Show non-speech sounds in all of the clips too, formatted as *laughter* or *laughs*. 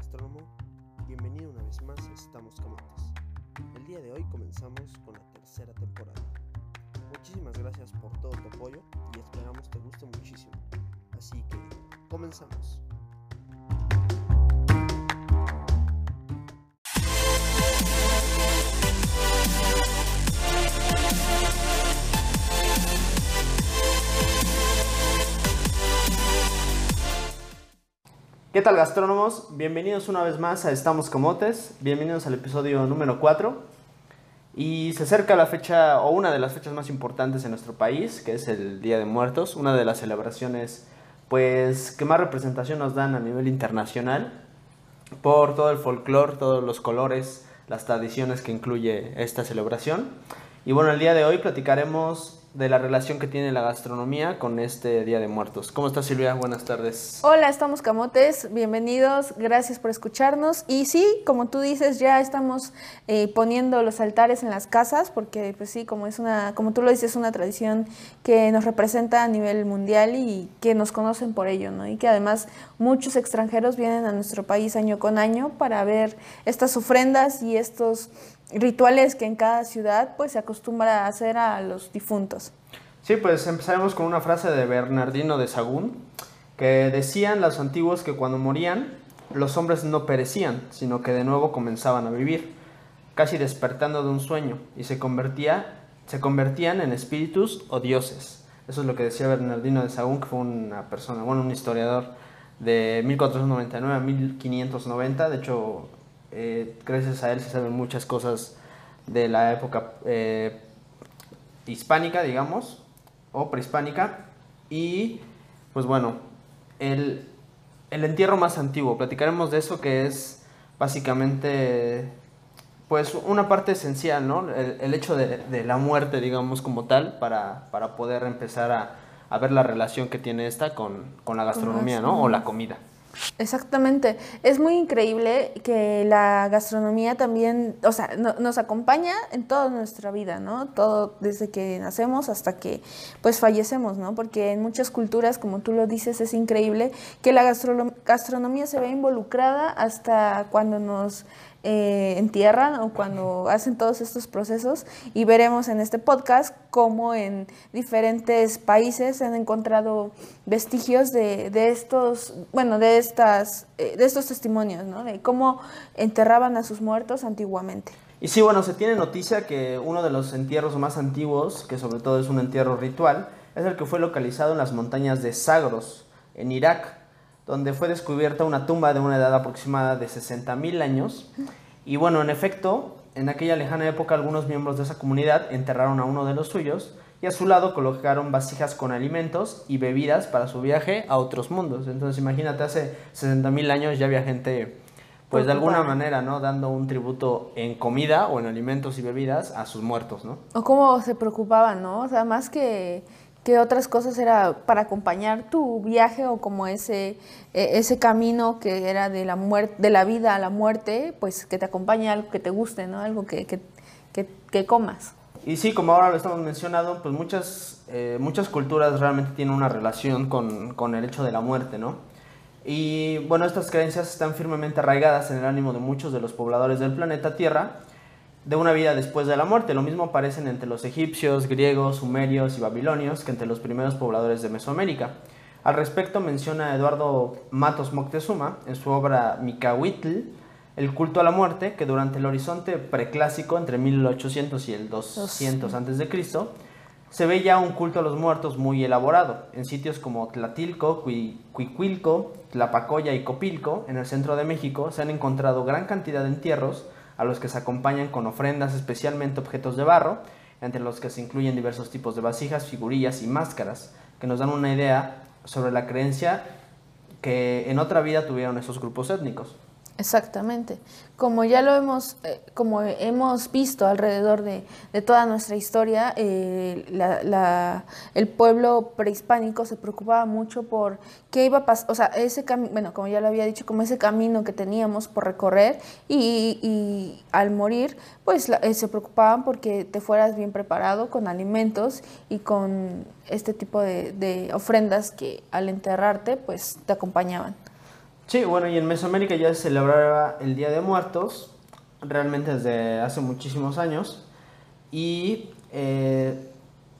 gastrónomo? Bienvenido una vez más a Estamos Camotes. El día de hoy comenzamos con la tercera temporada. Muchísimas gracias por todo tu apoyo y esperamos te guste muchísimo. Así que, comenzamos. ¿Qué tal gastrónomos? Bienvenidos una vez más a Estamos Camotes, bienvenidos al episodio número 4 y se acerca la fecha o una de las fechas más importantes en nuestro país, que es el Día de Muertos, una de las celebraciones pues que más representación nos dan a nivel internacional por todo el folclore, todos los colores, las tradiciones que incluye esta celebración. Y bueno, el día de hoy platicaremos de la relación que tiene la gastronomía con este Día de Muertos. ¿Cómo estás Silvia? Buenas tardes. Hola, estamos Camotes, bienvenidos, gracias por escucharnos. Y sí, como tú dices, ya estamos eh, poniendo los altares en las casas, porque pues sí, como es una, como tú lo dices, es una tradición que nos representa a nivel mundial y que nos conocen por ello, ¿no? Y que además muchos extranjeros vienen a nuestro país año con año para ver estas ofrendas y estos rituales que en cada ciudad pues se acostumbra a hacer a los difuntos. Sí, pues empezaremos con una frase de Bernardino de Sagún, que decían los antiguos que cuando morían los hombres no perecían, sino que de nuevo comenzaban a vivir, casi despertando de un sueño, y se, convertía, se convertían en espíritus o dioses. Eso es lo que decía Bernardino de Sagún, que fue una persona, bueno, un historiador de 1499 a 1590, de hecho eh, gracias a él se saben muchas cosas de la época eh, hispánica, digamos, o prehispánica. Y pues bueno, el, el, entierro más antiguo, platicaremos de eso que es básicamente pues una parte esencial, ¿no? El, hecho de, la muerte, digamos, como tal, para, para poder empezar a, a, ver la relación que tiene esta con, con la gastronomía, ¿no? O la comida. Exactamente. Es muy increíble que la gastronomía también, o sea, nos acompaña en toda nuestra vida, ¿no? Todo desde que nacemos hasta que pues fallecemos, ¿no? Porque en muchas culturas, como tú lo dices, es increíble que la gastronomía se ve involucrada hasta cuando nos eh, entierran o cuando hacen todos estos procesos y veremos en este podcast cómo en diferentes países se han encontrado vestigios de, de estos, bueno, de, estas, eh, de estos testimonios, ¿no? De cómo enterraban a sus muertos antiguamente. Y sí, bueno, se tiene noticia que uno de los entierros más antiguos, que sobre todo es un entierro ritual, es el que fue localizado en las montañas de Sagros, en Irak, donde fue descubierta una tumba de una edad aproximada de 60.000 años. Y bueno, en efecto, en aquella lejana época algunos miembros de esa comunidad enterraron a uno de los suyos y a su lado colocaron vasijas con alimentos y bebidas para su viaje a otros mundos. Entonces imagínate, hace 60.000 años ya había gente, pues de alguna manera, ¿no? Dando un tributo en comida o en alimentos y bebidas a sus muertos, ¿no? O cómo se preocupaban, ¿no? O sea, más que ¿Qué otras cosas era para acompañar tu viaje o como ese, e, ese camino que era de la, muerte, de la vida a la muerte, pues que te acompañe algo que te guste, ¿no? Algo que, que, que, comas. Y sí, como ahora lo estamos mencionando, pues muchas, eh, muchas culturas realmente tienen una relación con, con el hecho de la muerte, ¿no? Y bueno, estas creencias están firmemente arraigadas en el ánimo de muchos de los pobladores del planeta Tierra de una vida después de la muerte. Lo mismo aparecen entre los egipcios, griegos, sumerios y babilonios que entre los primeros pobladores de Mesoamérica. Al respecto menciona Eduardo Matos Moctezuma en su obra Micahuitl, el culto a la muerte, que durante el horizonte preclásico entre 1800 y el 200 a.C., se ve ya un culto a los muertos muy elaborado. En sitios como Tlatilco, Cuicuilco, Tlapacoya y Copilco, en el centro de México, se han encontrado gran cantidad de entierros a los que se acompañan con ofrendas, especialmente objetos de barro, entre los que se incluyen diversos tipos de vasijas, figurillas y máscaras, que nos dan una idea sobre la creencia que en otra vida tuvieron esos grupos étnicos. Exactamente. Como ya lo hemos, eh, como hemos visto alrededor de, toda nuestra historia, eh, el pueblo prehispánico se preocupaba mucho por qué iba a pasar, o sea, ese camino, bueno, como ya lo había dicho, como ese camino que teníamos por recorrer y, al morir, pues eh, se preocupaban porque te fueras bien preparado con alimentos y con este tipo de ofrendas que al enterrarte, pues te acompañaban. Sí, bueno, y en Mesoamérica ya se celebraba el Día de Muertos, realmente desde hace muchísimos años, y eh,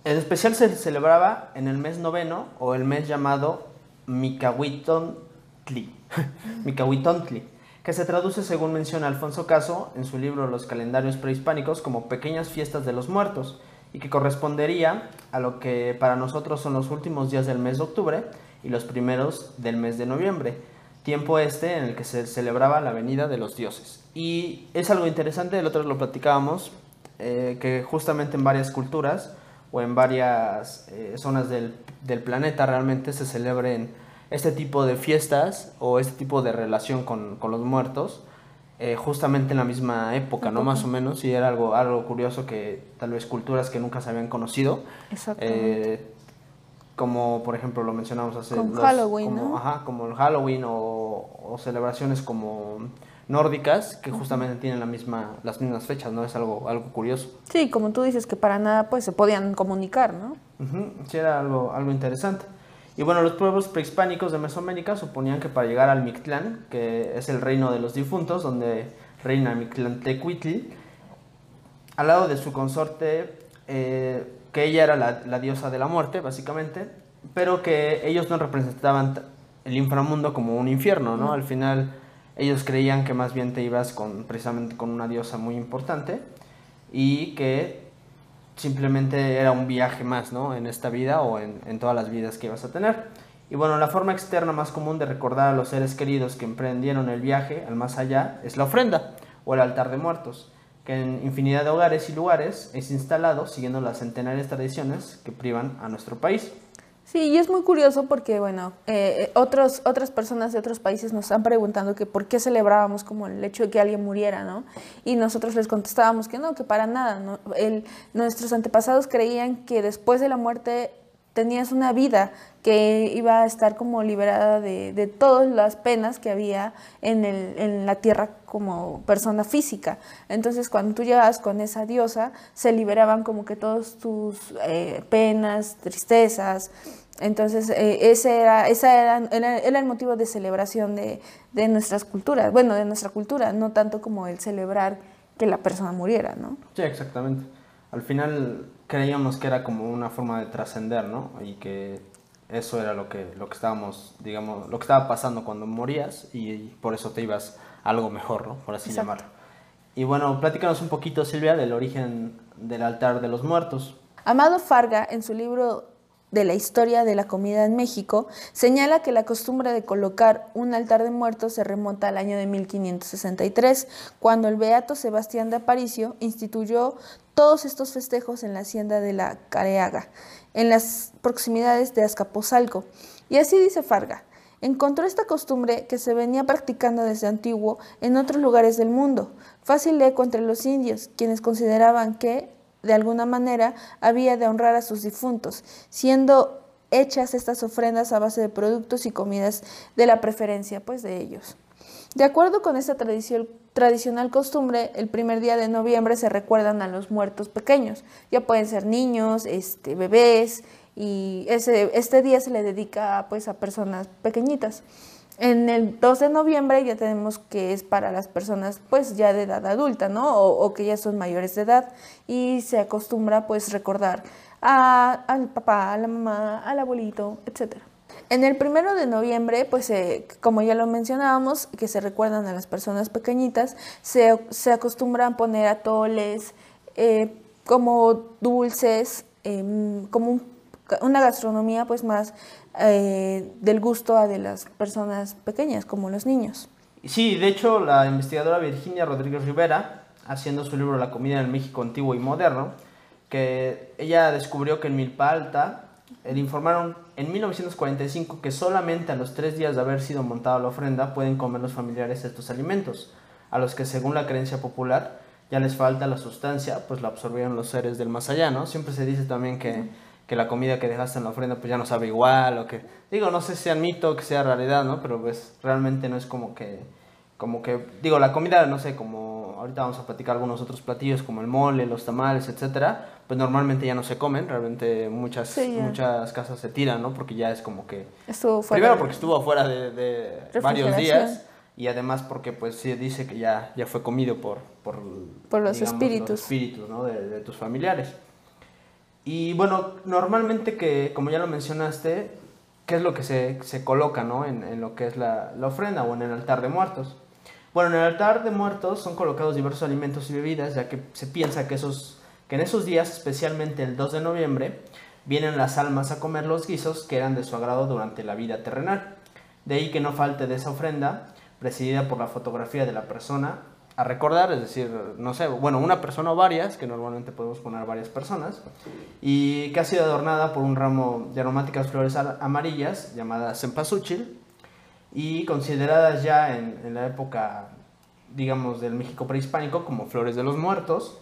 en especial se celebraba en el mes noveno o el mes llamado Micahuitontli, *laughs* Micahuitontli, que se traduce según menciona Alfonso Caso en su libro Los calendarios prehispánicos como pequeñas fiestas de los muertos y que correspondería a lo que para nosotros son los últimos días del mes de octubre y los primeros del mes de noviembre, tiempo este en el que se celebraba la venida de los dioses. Y es algo interesante, el otro lo platicábamos, eh, que justamente en varias culturas o en varias eh, zonas del, del, planeta realmente se celebren este tipo de fiestas o este tipo de relación con, con los muertos. Eh, justamente en la misma época, ¿no? Más o menos, y era algo, algo curioso que tal vez culturas que nunca se habían conocido, como por ejemplo lo mencionamos hace Con Halloween, como, ¿no? ajá, como el Halloween o, o, celebraciones como nórdicas que justamente tienen la misma las mismas fechas, ¿no? Es algo algo curioso. Sí, como tú dices que para nada pues se podían comunicar, ¿no? Uh -huh, sí era algo algo interesante. Y bueno, los pueblos prehispánicos de Mesoamérica suponían que para llegar al Mictlán, que es el reino de los difuntos, donde reina Mictlantecuhtli, al lado de su consorte eh, que ella era la, la, diosa de la muerte, básicamente, pero que ellos no representaban el inframundo como un infierno, ¿no? Al final ellos creían que más bien te ibas con, precisamente con una diosa muy importante y que simplemente era un viaje más, ¿no? En esta vida o en, en todas las vidas que ibas a tener. Y bueno, la forma externa más común de recordar a los seres queridos que emprendieron el viaje al más allá es la ofrenda o el altar de muertos que en infinidad de hogares y lugares es instalado siguiendo las centenarias tradiciones que privan a nuestro país. Sí, y es muy curioso porque, bueno, eh, otros, otras personas de otros países nos están preguntando que por qué celebrábamos como el hecho de que alguien muriera, ¿no? Y nosotros les contestábamos que no, que para nada, ¿no? El, nuestros antepasados creían que después de la muerte tenías una vida que iba a estar como liberada de, de todas las penas que había en, el, en, la tierra como persona física. Entonces cuando tú llegabas con esa diosa, se liberaban como que todas tus eh, penas, tristezas. Entonces eh, ese era, era, era, el motivo de celebración de, de nuestras culturas, bueno, de nuestra cultura, no tanto como el celebrar que la persona muriera, ¿no? Sí, exactamente. Al final creíamos que era como una forma de trascender, ¿no? Y que eso era lo que, lo que estábamos, digamos, lo que estaba pasando cuando morías y, y por eso te ibas a algo mejor, ¿no? Por así Exacto. llamarlo. Y bueno, platícanos un poquito, Silvia, del origen del altar de los muertos. Amado Farga, en su libro de la historia de la comida en México, señala que la costumbre de colocar un altar de muertos se remonta al año de 1563, cuando el beato Sebastián de Aparicio instituyó todos estos festejos en la hacienda de la Careaga, en las proximidades de Azcapotzalco. Y así dice Farga, encontró esta costumbre que se venía practicando desde antiguo en otros lugares del mundo, fácil eco entre los indios, quienes consideraban que, de alguna manera, había de honrar a sus difuntos, siendo hechas estas ofrendas a base de productos y comidas de la preferencia pues de ellos. De acuerdo con esta tradicional costumbre, el primer día de noviembre se recuerdan a los muertos pequeños. Ya pueden ser niños, este, bebés, y ese, este día se le dedica pues, a personas pequeñitas. En el 2 de noviembre ya tenemos que es para las personas pues ya de edad adulta, ¿no? O, que ya son mayores de edad y se acostumbra pues recordar a, al papá, a la mamá, al abuelito, etcétera. En el primero de noviembre, pues como ya lo mencionábamos, que se recuerdan a las personas pequeñitas, se, se acostumbran poner atoles, eh, como dulces, eh, como un, una gastronomía pues más eh, del gusto a de las personas pequeñas, como los niños. Sí, de hecho, la investigadora Virginia Rodríguez Rivera, haciendo su libro La comida en el México antiguo y moderno, que ella descubrió que en Milpa Alta le informaron en 1945 que solamente a los tres días de haber sido montada la ofrenda pueden comer los familiares estos alimentos, a los que según la creencia popular ya les falta la sustancia, pues la absorbieron los seres del más allá, ¿no? Siempre se dice también que, que la comida que dejaste en la ofrenda pues ya no sabe igual, o que, digo, no sé si sea mito o que sea realidad, ¿no? Pero pues realmente no es como que, como que, digo, la comida, no sé, como ahorita vamos a platicar algunos otros platillos como el mole, los tamales, etcétera, pues normalmente ya no se comen, realmente muchas, Sí, muchas casas se tiran, ¿no? Porque ya es como que... Estuvo fuera Primero de- porque estuvo afuera de, de varios días y además porque pues sí dice que ya, ya fue comido por... Por, Por los espíritus. Los espíritus, ¿no? De, de tus familiares. Y bueno, normalmente que, como ya lo mencionaste, ¿qué es lo que se, se coloca, ¿no? En, en lo que es la, la ofrenda o en el altar de muertos. Bueno, en el altar de muertos son colocados diversos alimentos y bebidas, ya que se piensa que, esos, que en esos días, especialmente el 2 de noviembre, vienen las almas a comer los guisos que eran de su agrado durante la vida terrenal. De ahí que no falte de esa ofrenda, presidida por la fotografía de la persona a recordar, es decir, no sé, bueno, una persona o varias, que normalmente podemos poner varias personas, y que ha sido adornada por un ramo de aromáticas flores ar- amarillas llamadas cempasúchil, y consideradas ya en, en la época, digamos, del México prehispánico como flores de los muertos,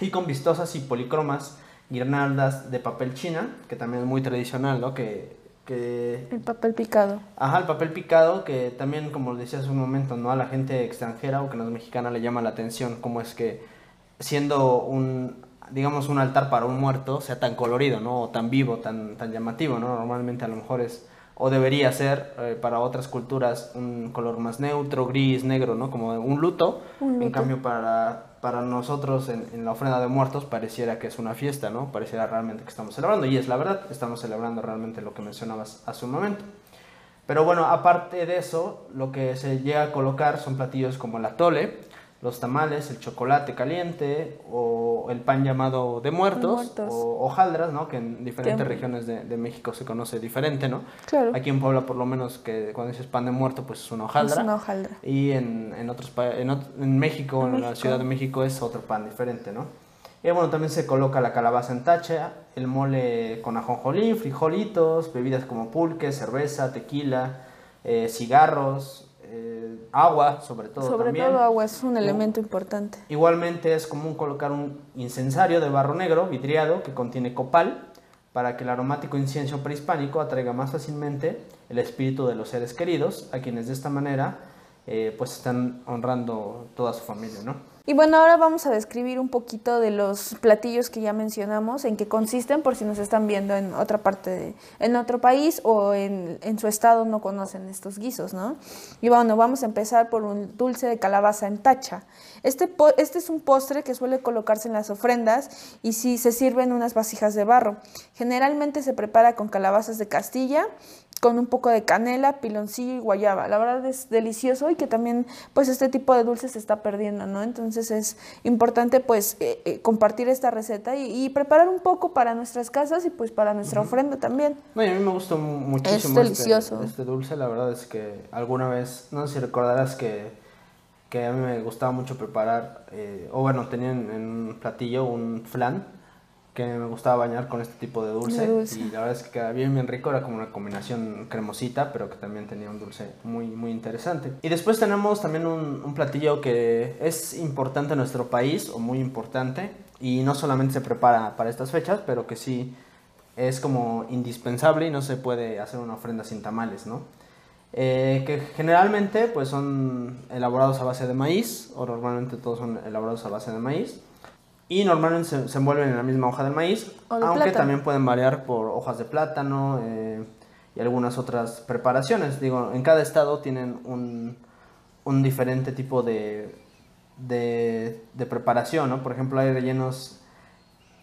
y con vistosas y policromas guirnaldas de papel china, que también es muy tradicional, ¿no? Que, que El papel picado. Ajá, el papel picado, que también, como decía hace un momento, ¿no? A la gente extranjera o que no es mexicana le llama la atención cómo es que siendo un, digamos, un altar para un muerto sea tan colorido, ¿no? O tan vivo, tan, tan llamativo, ¿no? Normalmente a lo mejor es, o debería ser eh, para otras culturas un color más neutro, gris, negro, ¿no? Como un luto. Un En cambio, para, para nosotros en, la ofrenda de muertos pareciera que es una fiesta, ¿no? Pareciera realmente que estamos celebrando. Y es la verdad, estamos celebrando realmente lo que mencionabas hace un momento. Pero bueno, aparte de eso, lo que se llega a colocar son platillos como el atole, los tamales, el chocolate caliente o el pan llamado de muertos, Muertos. o hojaldras, ¿no? Que en diferentes regiones de, de México se conoce diferente, ¿no? Claro. Aquí en Puebla por lo menos que cuando dices pan de muerto pues es una hojaldra. Es una hojaldra. Y en, en otros en, en México, En en, la. Ciudad de México es otro pan diferente, ¿no? Y bueno, también se coloca la calabaza en tacha, el mole con ajonjolín, frijolitos, bebidas como pulque, cerveza, tequila, eh, cigarros, agua, sobre todo Sobre también. todo agua es un elemento importante. Igualmente es común colocar un incensario de barro negro vidriado que contiene copal para que el aromático incienso prehispánico atraiga más fácilmente el espíritu de los seres queridos, a quienes de esta manera eh, pues están honrando toda su familia, ¿no? Y bueno, ahora vamos a describir un poquito de los platillos que ya mencionamos, en qué consisten, por si nos están viendo en otra parte, en otro país o en, en su estado no conocen estos guisos, ¿no? Y bueno, vamos a empezar por un dulce de calabaza en tacha. Este, este es un postre que suele colocarse en las ofrendas y si se sirve en unas vasijas de barro. Generalmente se prepara con calabazas de Castilla, con un poco de canela, piloncillo y guayaba. La verdad es delicioso y que también pues este tipo de dulce se está perdiendo, ¿no? Entonces es importante pues eh, eh, compartir esta receta y, y preparar un poco para nuestras casas y pues para nuestra ofrenda también. No, y a mí me gustó mu- muchísimo delicioso. Este, este dulce, la verdad es que alguna vez, no sé si recordarás que, que a mí me gustaba mucho preparar, eh, o bueno, tenía en, en un platillo un flan que me gustaba bañar con este tipo de dulce, De dulce. y la verdad es que quedaba bien bien rico, era como una combinación cremosita, pero que también tenía un dulce muy muy interesante. Y después tenemos también un, un platillo que es importante en nuestro país, o muy importante, y no solamente se prepara para estas fechas, pero que sí es como indispensable y no se puede hacer una ofrenda sin tamales, ¿no? Eh, que generalmente pues son elaborados a base de maíz, o normalmente todos son elaborados a base de maíz, y normalmente se, se envuelven en la misma hoja del maíz, de aunque plátano. también pueden variar por hojas de plátano eh, y algunas otras preparaciones. Digo, en cada estado tienen un, un diferente tipo de, de, de preparación, ¿no? Por ejemplo, hay rellenos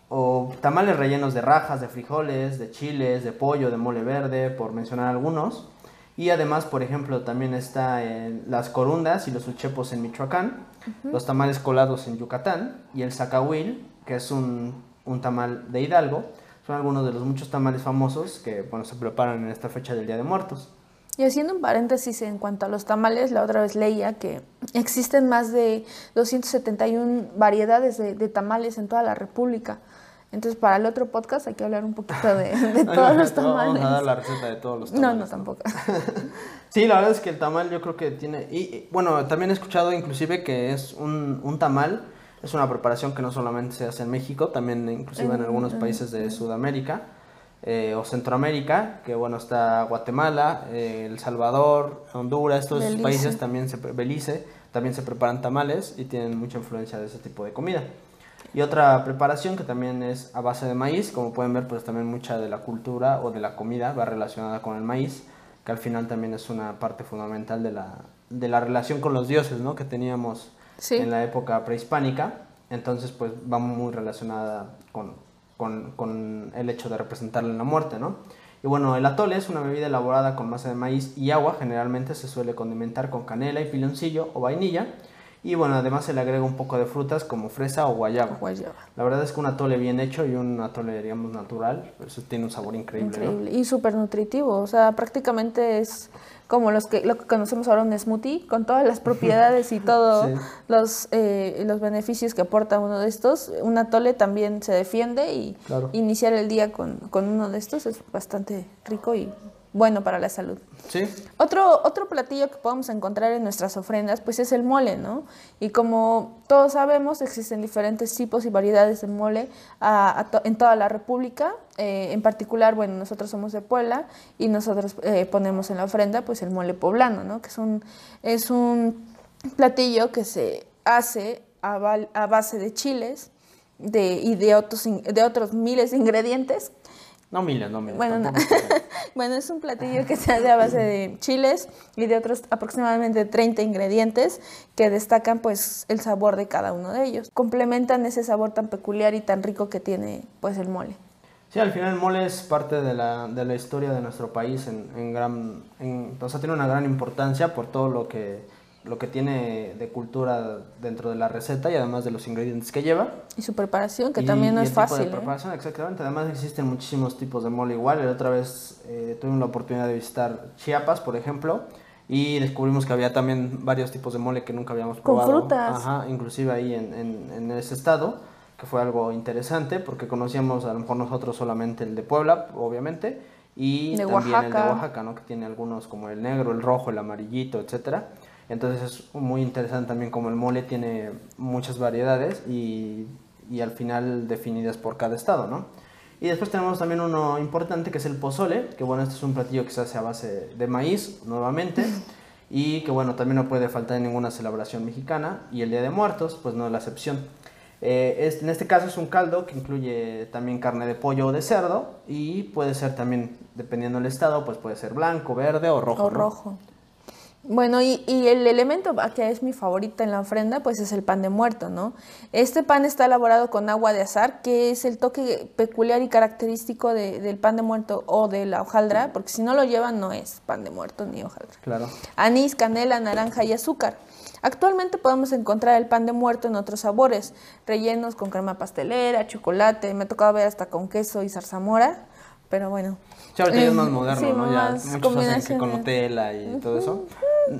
o tamales rellenos de rajas, de frijoles, de chiles, de pollo, de mole verde, por mencionar algunos. Y además, por ejemplo, también está eh, las corundas y los uchepos en Michoacán, los tamales colados en Yucatán y el zacahuil, que es un, un tamal de Hidalgo. Son algunos de los muchos tamales famosos que bueno, se preparan en esta fecha del Día de Muertos. Y haciendo un paréntesis en cuanto a los tamales, la otra vez leía que existen más de 271 variedades de, de tamales en toda la República. Entonces, para el otro podcast hay que hablar un poquito de, *laughs* de todos los tamales. Vamos a dar la receta de todos los No, tamales. no, tampoco. *laughs* Sí, la verdad es que el tamal yo creo que tiene... Y, y, bueno, también he escuchado inclusive que es un, un tamal, es una preparación que no solamente se hace en México, también inclusive en algunos países de Sudamérica eh, o Centroamérica, que bueno, está Guatemala, eh, El Salvador, Honduras, Belice. países también se... Belice, también se preparan tamales y tienen mucha influencia de ese tipo de comida. Y otra preparación que también es a base de maíz, como pueden ver, pues también mucha de la cultura o de la comida va relacionada con el maíz, que al final también es una parte fundamental de la, de la relación con los dioses, ¿no? Que teníamos en la época prehispánica. Entonces, pues va muy relacionada con, con, con el hecho de representarle la muerte, ¿no? Y bueno, el atole es una bebida elaborada con masa de maíz y agua, generalmente se suele condimentar con canela y piloncillo o vainilla. Y bueno, además se le agrega un poco de frutas como fresa o guayaba. La verdad es que un atole bien hecho y un atole, digamos, natural, eso tiene un sabor increíble. Increíble y súper nutritivo, o sea, prácticamente es como los que, lo que conocemos ahora un smoothie, con todas las *laughs* propiedades y todos los, eh, los beneficios que aporta uno de estos. Un atole también se defiende y iniciar el día con, con uno de estos es bastante rico y bueno para la salud. Sí. Otro, otro platillo que podemos encontrar en nuestras ofrendas, pues es el mole, ¿no? Y como todos sabemos, existen diferentes tipos y variedades de mole en toda la República. Eh, en particular, bueno, nosotros somos de Puebla y nosotros eh, ponemos en la ofrenda, pues el mole poblano, ¿no? Que es un, es un platillo que se hace a, a base de chiles de, y de otros, de otros miles de ingredientes no miles, no miles. Bueno, *laughs* bueno, es un platillo que se hace a base de chiles y de otros aproximadamente 30 ingredientes que destacan pues el sabor de cada uno de ellos. Complementan ese sabor tan peculiar y tan rico que tiene pues el mole. Sí, al final el mole es parte de la, de la historia de nuestro país en, en gran, o sea, tiene una gran importancia por todo lo que lo que tiene de cultura dentro de la receta y además de los ingredientes que lleva. Y su preparación, que también no es fácil. Tipo de ¿eh? preparación, exactamente. Además existen muchísimos tipos de mole igual. La otra vez eh, tuve la oportunidad de visitar Chiapas, por ejemplo, y descubrimos que había también varios tipos de mole que nunca habíamos probado. Con frutas. Ajá, inclusive ahí en, en, en ese estado, que fue algo interesante porque conocíamos a lo mejor nosotros solamente el de Puebla, obviamente, y también el de Oaxaca, ¿no? Que tiene algunos como el negro, el rojo, el amarillito, etcétera. Entonces es muy interesante también como el mole tiene muchas variedades y, y, al final definidas por cada estado, ¿no? Y después tenemos también uno importante que es el pozole, que bueno, este es un platillo que se hace a base de maíz nuevamente y que bueno, también no puede faltar en ninguna celebración mexicana y el Día de Muertos, pues no es la excepción. Eh, en este caso es un caldo que incluye también carne de pollo o de cerdo y puede ser también, dependiendo del estado, pues puede ser blanco, verde o rojo. O rojo. Bueno, y, el elemento que es mi favorita en la ofrenda, pues es el pan de muerto, ¿no? Este pan está elaborado con agua de azar, que es el toque peculiar y característico del pan de muerto o de la hojaldra, porque si no lo llevan no es pan de muerto ni hojaldra. Claro. Anís, canela, naranja y azúcar. Actualmente podemos encontrar el pan de muerto en otros sabores, rellenos con crema pastelera, chocolate, me ha tocado ver hasta con queso y zarzamora, pero bueno. Sí, ahorita es más moderno, ¿no? Ya muchos hacen que con Nutella y todo eso.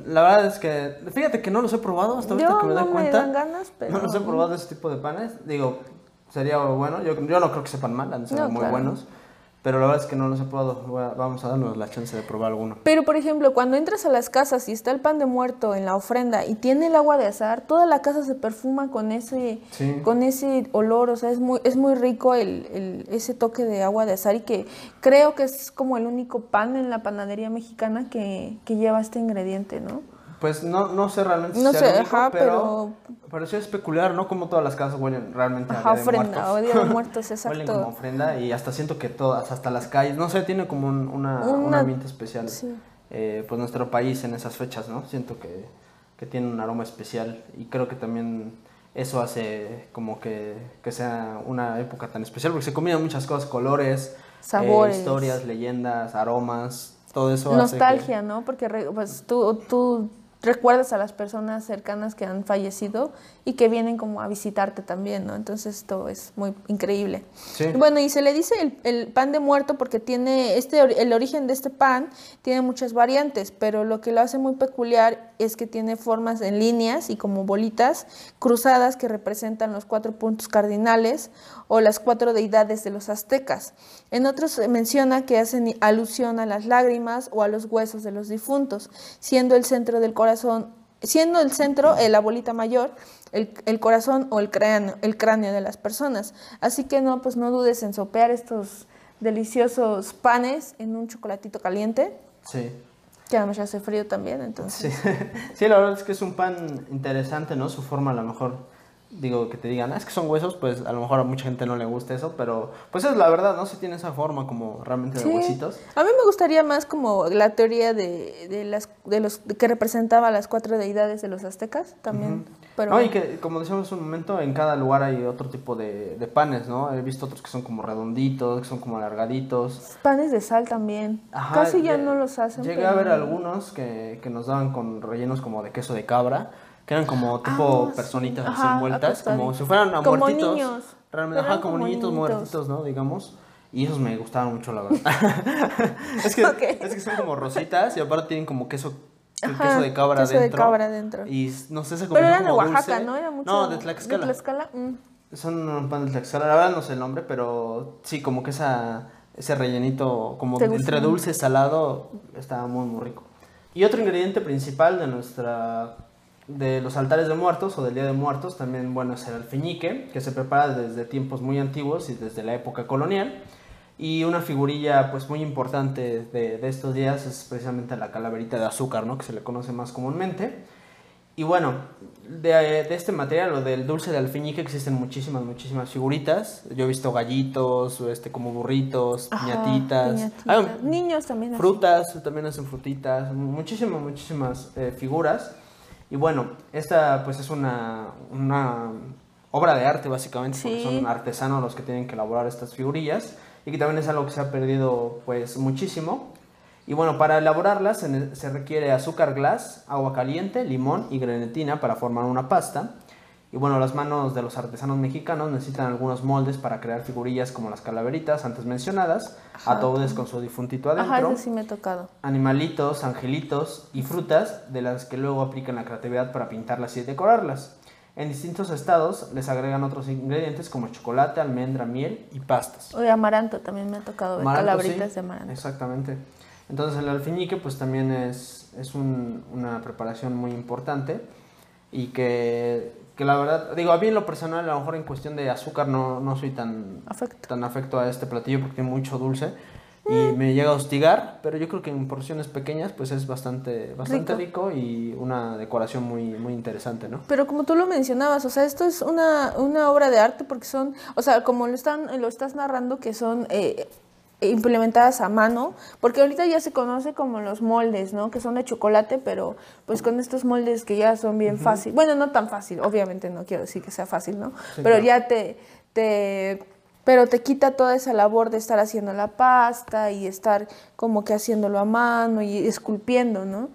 La verdad es que, fíjate que no los he probado hasta ahorita que me doy cuenta. ganas, pero... No los he probado ese tipo de panes. Digo, sería bueno. Yo, yo no creo que sepan mal, han de ser muy buenos. Pero la verdad es que no los he probado. Vamos a darnos la chance de probar alguno. Pero, por ejemplo, cuando entras a las casas y está el pan de muerto en la ofrenda y tiene el agua de azar, toda la casa se perfuma con ese, con ese olor. O sea, es muy, es muy rico el, el, ese toque de agua de azar y que creo que es como el único pan en la panadería mexicana que, que lleva este ingrediente, ¿no? Pues no, no sé realmente no sé, ajá, pero, pero... sí es peculiar, ¿no? Como todas las casas huelen realmente ajá, a día ofrenda, día de muertos, *laughs* exacto. huelen como ofrenda y hasta siento que todas, hasta las calles, no sé, tiene como un, una, un ambiente especial. Sí. Eh, pues nuestro país en esas fechas, ¿no? Siento que, que, tiene un aroma especial y creo que también eso hace como que, que sea una época tan especial porque se combinan muchas cosas, colores, eh, sabores, historias, leyendas, aromas, todo eso. Nostalgia, ¿no? Porque pues tú, tú recuerdas a las personas cercanas que han fallecido y que vienen como a visitarte también, ¿no? Entonces esto es muy increíble. Bueno, y se le dice el, el, pan de muerto porque tiene este el origen de este pan tiene muchas variantes, pero lo que lo hace muy peculiar es que tiene formas en líneas y como bolitas cruzadas que representan los cuatro puntos cardinales o las cuatro deidades de los aztecas. En otros se menciona que hacen alusión a las lágrimas o a los huesos de los difuntos, siendo el centro del corazón, siendo el centro la bolita mayor, el, el, corazón o el cráneo, el cráneo de las personas. Así que no, pues no dudes en sopear estos deliciosos panes en un chocolatito caliente. Sí. Que además ya hace frío también, Sí. entonces. *laughs* sí, la verdad es que es un pan interesante, ¿no? Su forma a lo mejor, digo, que te digan, "Ah, es que son huesos, pues a lo mejor a mucha gente no le gusta eso, pero pues es la verdad, ¿no? Si tiene esa forma como realmente de huesitos. A mí me gustaría más como la teoría de, de las de los que representaba las cuatro deidades de los aztecas también. Pero No, y que como decíamos un momento, en cada lugar hay otro tipo de, de panes, ¿no? He visto otros que son como redonditos, que son como alargaditos. panes de sal también. Ajá, Casi ya no los hacen. Llegué pero- a ver algunos que, que nos daban con rellenos como de queso de cabra, que eran como tipo Ah, sí. personitas Ajá, envueltas, como si fueran a Como muertitos. niños. Realmente, ajá, como, como niñitos niñitos. muertitos, ¿no? Digamos. Y esos me gustaban mucho, la verdad. *laughs* es, que, Ok. es que son como rositas y aparte tienen como queso, el queso de cabra queso de dentro. cabra dentro. Y no sé, se Pero combina eran de como Oaxaca, dulce. ¿no? Era mucho No, de Tlaxcala. De Tlaxcala, mm. Son un pan de Tlaxcala, la verdad no sé el nombre, pero sí, como que esa, ese rellenito, como entre dulce y salado, está muy, muy rico. Y otro ingrediente principal de nuestra, de los altares de muertos o del Día de Muertos, también, bueno, es el alfeñique, que se prepara desde tiempos muy antiguos y desde la época colonial. Y una figurilla, pues, muy importante de, de estos días es precisamente la calaverita de azúcar, ¿no? Que se le conoce más comúnmente. Y bueno, de, de este material o del dulce de alfeñique existen muchísimas, muchísimas figuritas. Yo he visto gallitos, este, como burritos, Ajá, piñatitas. piñatitas. Ah, Niños también. hacen. frutas, también hacen frutitas, muchísimas, muchísimas eh, figuras. Y bueno, esta pues es una, una obra de arte básicamente, porque son artesanos los que tienen que elaborar estas figurillas y que también es algo que se ha perdido pues muchísimo. Y bueno, para elaborarlas se, se requiere azúcar glass, agua caliente, limón y grenetina para formar una pasta. Y bueno, las manos de los artesanos mexicanos necesitan algunos moldes para crear figurillas como las calaveritas antes mencionadas, Ajá. ataúdes con su difuntito adentro Ajá, eso sí me ha tocado. animalitos, angelitos y frutas de las que luego aplican la creatividad para pintarlas y decorarlas. En distintos estados les agregan otros ingredientes como chocolate, almendra, miel y pastas. O de amaranto también me ha tocado ver Amaranto, calabritas sí, de amaranto. Exactamente. Entonces el alfeñique pues también es, es un- una preparación muy importante y que, que la verdad, digo, a mí en lo personal a lo mejor en cuestión de azúcar no, no soy tan, Afecto. tan afecto a este platillo porque tiene mucho dulce y me llega a hostigar, pero yo creo que en porciones pequeñas pues es bastante, bastante rico, y una decoración muy, muy interesante, ¿no? Pero como tú lo mencionabas, o sea, esto es una, una obra de arte porque son, o sea, como lo están, lo estás narrando, que son eh, implementadas a mano, porque ahorita ya se conoce como los moldes, ¿no? Que son de chocolate, pero pues con estos moldes que ya son bien fácil, bueno, no tan fácil, obviamente no quiero decir que sea fácil, ¿no? Sí, pero claro. ya te, te, pero te quita toda esa labor de estar haciendo la pasta y estar como que haciéndolo a mano y esculpiendo, ¿no?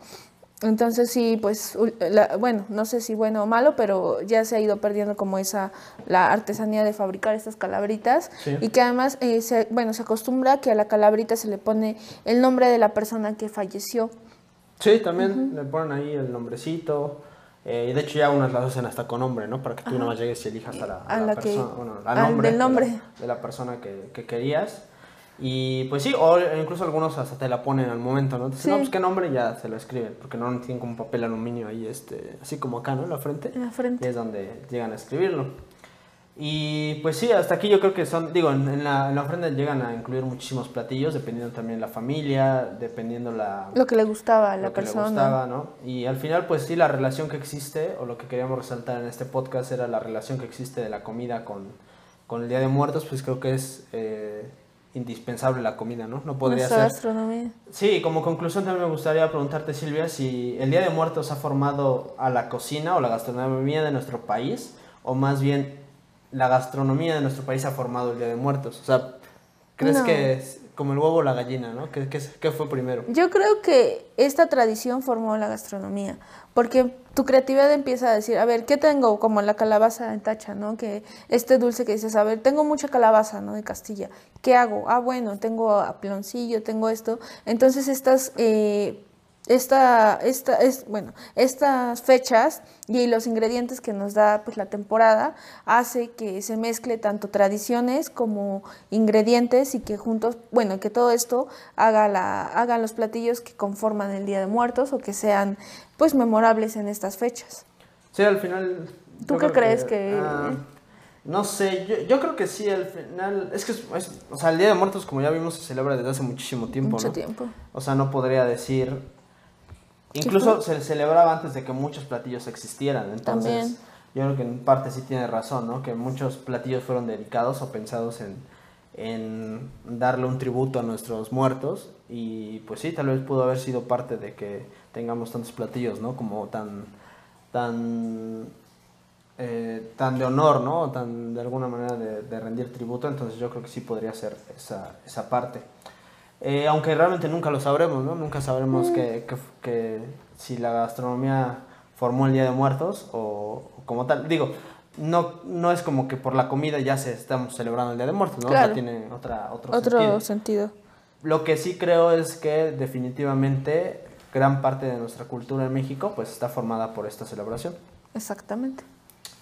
Entonces sí, pues, la- bueno, no sé si bueno o malo, pero ya se ha ido perdiendo como esa, la artesanía de fabricar estas calabritas Sí. y que además, eh, se, bueno, se acostumbra que a la calabrita se le pone el nombre de la persona que falleció. Sí, también le ponen ahí el nombrecito. eh, y de hecho ya unas las hacen hasta con nombre, ¿no? Para que tú nada más llegues y elijas a la, a A la la que- persona, bueno, al nombre, del de la- nombre. De, la, persona que, que querías. Y pues sí, o incluso algunos hasta te la ponen al momento, ¿no? Entonces, Sí. no, pues qué nombre ya se lo escriben, porque no tienen como papel aluminio ahí, este, así como acá, ¿no? En la frente. En la frente. Y es donde llegan a escribirlo. Y pues sí, hasta aquí yo creo que son, digo, en, en la, en la ofrenda llegan a incluir muchísimos platillos, dependiendo también la familia, dependiendo la, Lo que le gustaba a la lo que le persona. gustaba, ¿no? Y al final, pues sí, la relación que existe, o lo que queríamos resaltar en este podcast, era la relación que existe de la comida con, con el Día de Muertos, pues creo que es eh, indispensable la comida, ¿no? No podría Nuestra ser. gastronomía. Sí, como conclusión también me gustaría preguntarte, Silvia, si el Día de Muertos ha formado a la cocina o la gastronomía de nuestro país, o más bien la gastronomía de nuestro país ha formado el Día de Muertos. O sea, ¿crees No. que como el huevo o la gallina, ¿no? ¿Qué, fue primero? Yo creo que esta tradición formó la gastronomía, porque tu creatividad empieza a decir, a ver, ¿qué tengo? Como la calabaza en tacha, ¿no? Que este dulce que dices, a ver, tengo mucha calabaza, ¿no? De Castilla. ¿Qué hago? Ah, bueno, tengo a ploncillo, tengo esto. Entonces estas, eh, esta, esta, es, bueno, estas fechas y los ingredientes que nos da pues la temporada hace que se mezcle tanto tradiciones como ingredientes y que juntos, bueno, que todo esto haga la, hagan los platillos que conforman el Día de Muertos o que sean pues memorables en estas fechas. Sí, al final. ¿Tú qué crees que- ah, no sé, yo, yo creo que sí, al final. Es que, es- es- o sea, el Día de Muertos, como ya vimos, se celebra desde hace muchísimo tiempo, Mucho ¿no? tiempo. O sea, no podría decir. Incluso se celebraba antes de que muchos platillos existieran. Entonces, También. yo creo que en parte sí tiene razón, ¿no? Que muchos platillos fueron dedicados o pensados en, en darle un tributo a nuestros muertos. Y pues sí, tal vez pudo haber sido parte de que tengamos tantos platillos, ¿no? Como tan, tan, eh, tan de honor, ¿no? Tan de alguna manera de, de rendir tributo. Entonces yo creo que sí podría ser esa, esa parte. Eh, aunque realmente nunca lo sabremos, ¿no? Nunca sabremos que, que- que si la gastronomía formó el Día de Muertos o, o como tal. Digo, no, no es como que por la comida ya se estamos celebrando el Día de Muertos, ¿no? O sea, Claro. tiene otra, otro, Otro sentido. sentido. Lo que sí creo es que definitivamente gran parte de nuestra cultura en México pues está formada por esta celebración. Exactamente.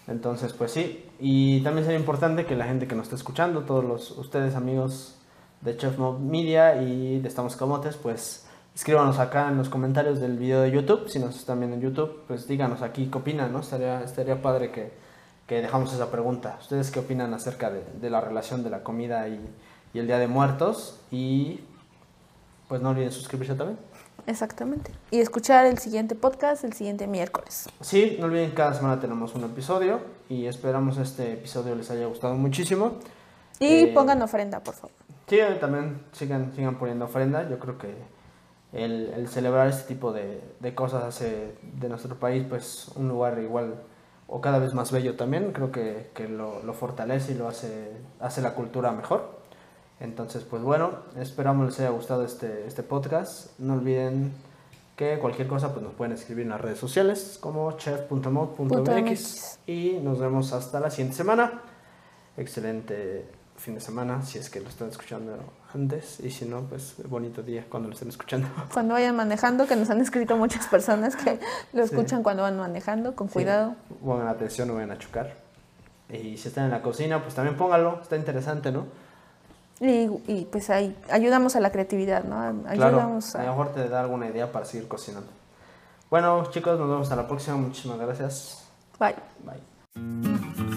Entonces, pues sí, y también sería importante que la gente que nos está escuchando, todos los ustedes amigos de Chef Mob Media y de Estamos Camotes, pues escríbanos acá en los comentarios del video de YouTube, si nos están viendo en YouTube, pues díganos aquí qué opinan, ¿no? Estaría, estaría padre que, que dejamos esa pregunta. ¿Ustedes qué opinan acerca de, de la relación de la comida y, y el Día de Muertos? Y pues no olviden suscribirse también. Exactamente. Y escuchar el siguiente podcast el siguiente miércoles. Sí, no olviden cada semana tenemos un episodio y esperamos este episodio les haya gustado muchísimo. Y Eh, pongan ofrenda, por favor. Sí, también sigan, sigan poniendo ofrenda. Yo creo que el, el celebrar este tipo de, de cosas hace de nuestro país pues un lugar igual o cada vez más bello también. Creo que, que lo, lo fortalece y lo hace, hace la cultura mejor. Entonces, pues bueno, esperamos les haya gustado este, este podcast. No olviden que cualquier cosa pues nos pueden escribir en las redes sociales como chef.mod.mx .mx. y nos vemos hasta la siguiente semana. Excelente fin de semana si es que lo están escuchando antes y si no, pues bonito día cuando lo estén escuchando. *laughs* Cuando vayan manejando, que nos han escrito muchas personas que lo Sí. escuchan cuando van manejando, con Sí, cuidado. Pongan atención, no vayan a chocar. Y si están en la cocina, pues también pónganlo, está interesante, ¿no? Y, y, pues ahí ayudamos a la creatividad, ¿no? Claro, Ayudamos a lo a... mejor te da alguna idea para seguir cocinando. Bueno, chicos, nos vemos hasta la próxima. Muchísimas gracias. Bye. Bye.